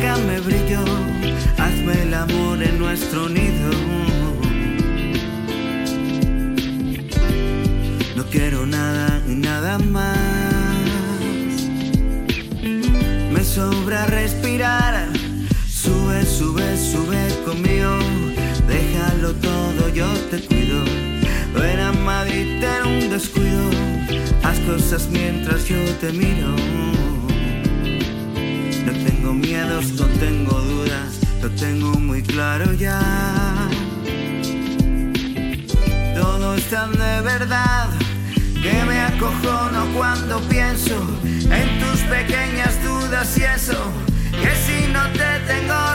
sácame brillo, hazme el amor en nuestro nido. No quiero nada y nada más. Me sobra respirar. Sube, sube, sube conmigo. Déjalo todo, yo te cuido. Ven a Madrid, ten un descuido. Haz cosas mientras yo te miro. No tengo miedos, no tengo dudas, lo tengo muy claro ya. Todo es tan de verdad que me acojono cuando pienso en tus pequeñas dudas y eso. Que si no te tengo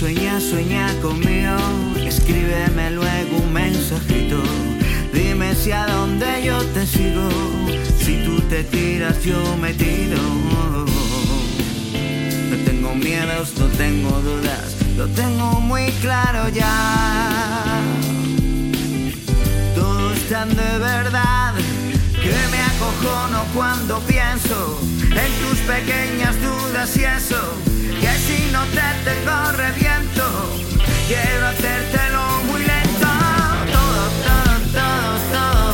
Sueña, sueña, conmigo. Escríbeme luego un mensajito. Dime si a dónde yo te sigo. Si tú te tiras, yo me tiro. No tengo miedos, no tengo dudas. Lo tengo muy claro ya. Todo es tan de verdad que me acojono cuando pienso en tus pequeñas dudas y eso. Que si no te tengo reviento, quiero hacértelo muy lento. Todo, todo, todo, todo.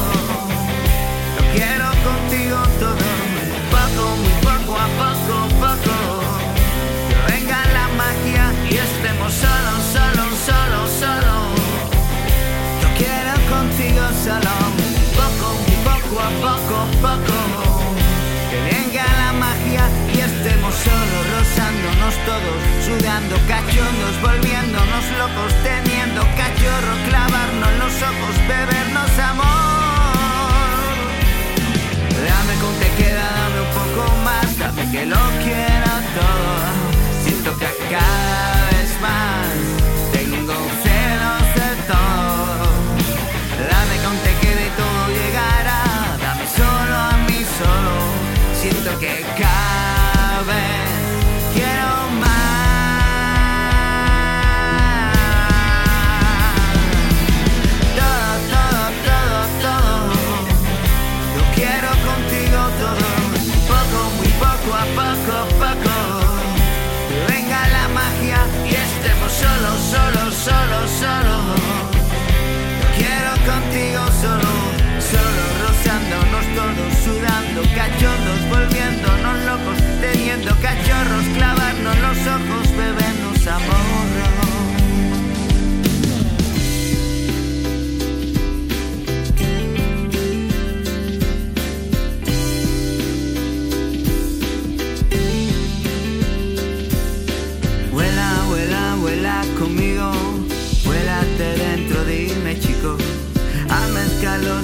Lo quiero contigo todo, poco, muy poco a poco, poco. Venga la magia y estemos solos, solos, solos, solos. Yo quiero contigo solo, todos, sudando cachondos, volviéndonos locos, teniendo cachorro, clavarnos los ojos, bebernos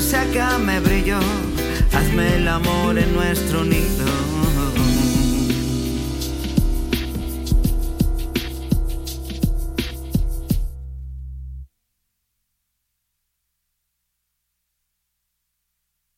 sácame brillo, hazme el amor en nuestro nido.